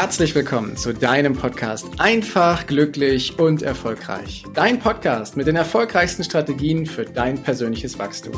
herzlich willkommen zu deinem Podcast Einfach, glücklich und erfolgreich. Dein Podcast mit den erfolgreichsten Strategien für dein persönliches Wachstum.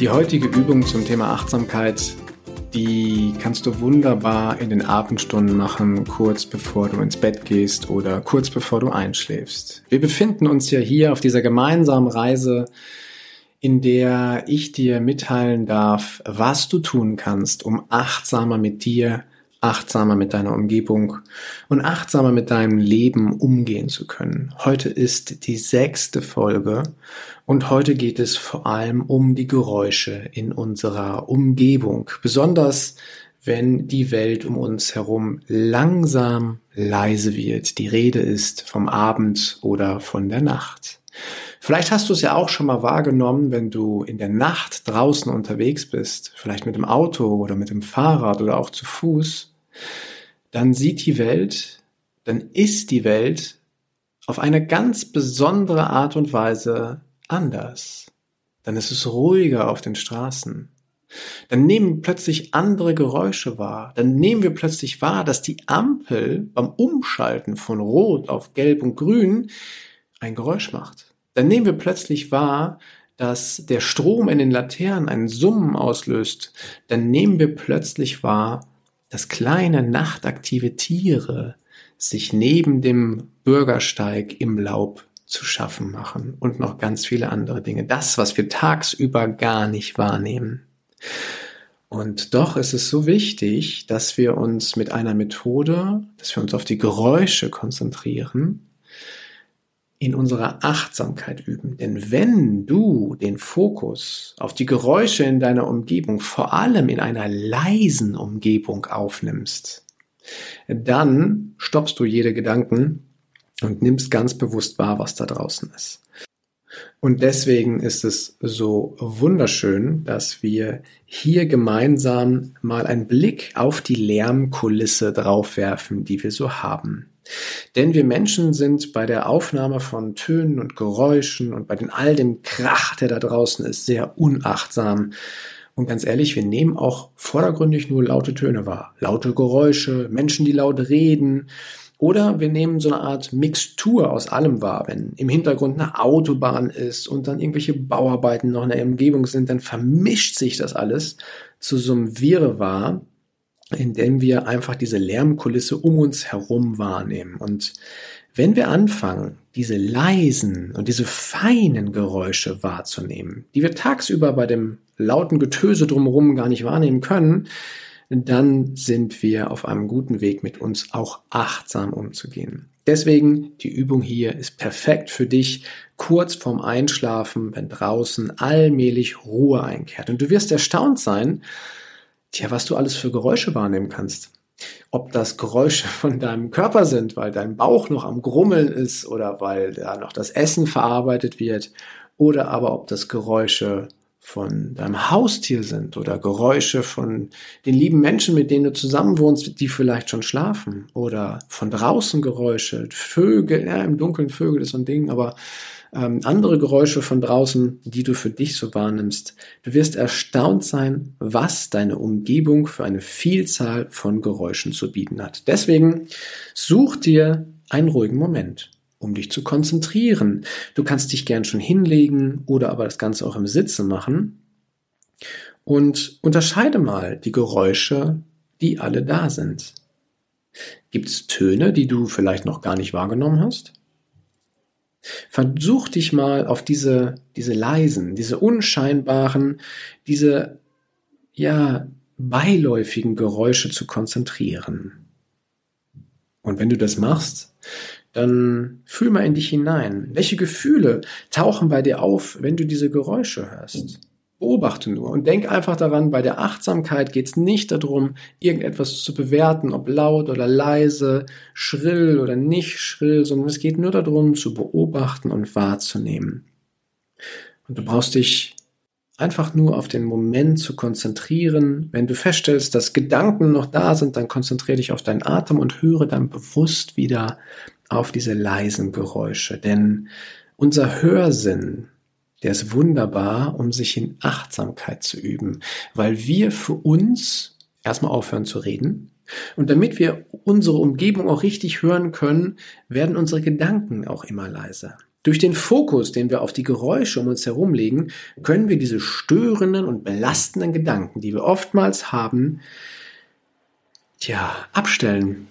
Die heutige Übung zum Thema Achtsamkeit die kannst du wunderbar in den Abendstunden machen, kurz bevor du ins Bett gehst oder kurz bevor du einschläfst. Wir befinden uns ja hier auf dieser gemeinsamen Reise, in der ich dir mitteilen darf, was du tun kannst, um achtsamer mit dir achtsamer mit deiner Umgebung und achtsamer mit deinem Leben umgehen zu können. Heute ist die sechste Folge und heute geht es vor allem um die Geräusche in unserer Umgebung, besonders wenn die Welt um uns herum langsam leise wird. Die Rede ist vom Abend oder von der Nacht. Vielleicht hast du es ja auch schon mal wahrgenommen, wenn du in der Nacht draußen unterwegs bist, vielleicht mit dem Auto oder mit dem Fahrrad oder auch zu Fuß dann sieht die Welt, dann ist die Welt auf eine ganz besondere Art und Weise anders. Dann ist es ruhiger auf den Straßen. Dann nehmen plötzlich andere Geräusche wahr. Dann nehmen wir plötzlich wahr, dass die Ampel beim Umschalten von Rot auf Gelb und Grün ein Geräusch macht. Dann nehmen wir plötzlich wahr, dass der Strom in den Laternen einen Summen auslöst. Dann nehmen wir plötzlich wahr, dass kleine nachtaktive Tiere sich neben dem Bürgersteig im Laub zu schaffen machen und noch ganz viele andere Dinge. Das, was wir tagsüber gar nicht wahrnehmen. Und doch ist es so wichtig, dass wir uns mit einer Methode, dass wir uns auf die Geräusche konzentrieren, in unserer Achtsamkeit üben. Denn wenn du den Fokus auf die Geräusche in deiner Umgebung, vor allem in einer leisen Umgebung aufnimmst, dann stoppst du jede Gedanken und nimmst ganz bewusst wahr, was da draußen ist. Und deswegen ist es so wunderschön, dass wir hier gemeinsam mal einen Blick auf die Lärmkulisse draufwerfen, die wir so haben. Denn wir Menschen sind bei der Aufnahme von Tönen und Geräuschen und bei den all dem Krach, der da draußen ist, sehr unachtsam. Und ganz ehrlich, wir nehmen auch vordergründig nur laute Töne wahr. Laute Geräusche, Menschen, die laut reden. Oder wir nehmen so eine Art Mixtur aus allem wahr. Wenn im Hintergrund eine Autobahn ist und dann irgendwelche Bauarbeiten noch in der Umgebung sind, dann vermischt sich das alles zu so einem Wirrwarr, indem wir einfach diese Lärmkulisse um uns herum wahrnehmen. Und wenn wir anfangen, diese leisen und diese feinen Geräusche wahrzunehmen, die wir tagsüber bei dem lauten Getöse drumherum gar nicht wahrnehmen können, dann sind wir auf einem guten Weg, mit uns auch achtsam umzugehen. Deswegen, die Übung hier ist perfekt für dich kurz vorm Einschlafen, wenn draußen allmählich Ruhe einkehrt. Und du wirst erstaunt sein, tja, was du alles für Geräusche wahrnehmen kannst. Ob das Geräusche von deinem Körper sind, weil dein Bauch noch am Grummeln ist oder weil da noch das Essen verarbeitet wird, oder aber ob das Geräusche von deinem Haustier sind oder Geräusche von den lieben Menschen, mit denen du zusammenwohnst, die vielleicht schon schlafen oder von draußen Geräusche, Vögel, ja, im Dunkeln Vögel ist so ein Ding, aber ähm, andere Geräusche von draußen, die du für dich so wahrnimmst. Du wirst erstaunt sein, was deine Umgebung für eine Vielzahl von Geräuschen zu bieten hat. Deswegen such dir einen ruhigen Moment um dich zu konzentrieren. Du kannst dich gern schon hinlegen oder aber das Ganze auch im Sitzen machen. Und unterscheide mal die Geräusche, die alle da sind. Gibt es Töne, die du vielleicht noch gar nicht wahrgenommen hast? Versuch dich mal auf diese, diese leisen, diese unscheinbaren, diese, ja, beiläufigen Geräusche zu konzentrieren. Und wenn du das machst, dann fühl mal in dich hinein. Welche Gefühle tauchen bei dir auf, wenn du diese Geräusche hörst? Beobachte nur und denk einfach daran, bei der Achtsamkeit geht es nicht darum, irgendetwas zu bewerten, ob laut oder leise, schrill oder nicht schrill, sondern es geht nur darum, zu beobachten und wahrzunehmen. Und du brauchst dich einfach nur auf den Moment zu konzentrieren. Wenn du feststellst, dass Gedanken noch da sind, dann konzentriere dich auf deinen Atem und höre dann bewusst wieder auf diese leisen Geräusche. Denn unser Hörsinn der ist wunderbar, um sich in Achtsamkeit zu üben, weil wir für uns erstmal aufhören zu reden. Und damit wir unsere Umgebung auch richtig hören können, werden unsere Gedanken auch immer leiser. Durch den Fokus, den wir auf die Geräusche um uns herum legen, können wir diese störenden und belastenden Gedanken, die wir oftmals haben, tja, abstellen.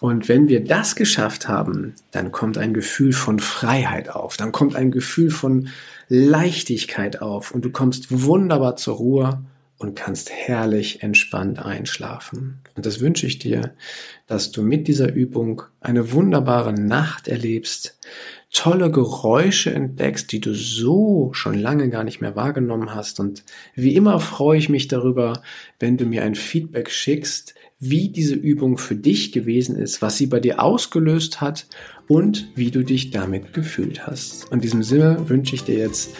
Und wenn wir das geschafft haben, dann kommt ein Gefühl von Freiheit auf, dann kommt ein Gefühl von Leichtigkeit auf. Und du kommst wunderbar zur Ruhe und kannst herrlich entspannt einschlafen. Und das wünsche ich dir, dass du mit dieser Übung eine wunderbare Nacht erlebst, tolle Geräusche entdeckst, die du so schon lange gar nicht mehr wahrgenommen hast. Und wie immer freue ich mich darüber, wenn du mir ein Feedback schickst, wie diese Übung für dich gewesen ist, was sie bei dir ausgelöst hat und wie du dich damit gefühlt hast. In diesem Sinne wünsche ich dir jetzt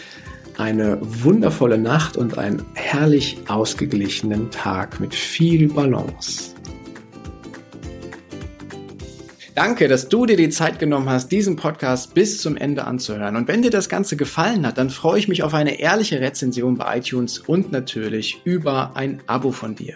eine wundervolle Nacht und einen herrlich ausgeglichenen Tag mit viel Balance. Danke, dass du dir die Zeit genommen hast, diesen Podcast bis zum Ende anzuhören. Und wenn dir das Ganze gefallen hat, dann freue ich mich auf eine ehrliche Rezension bei iTunes und natürlich über ein Abo von dir.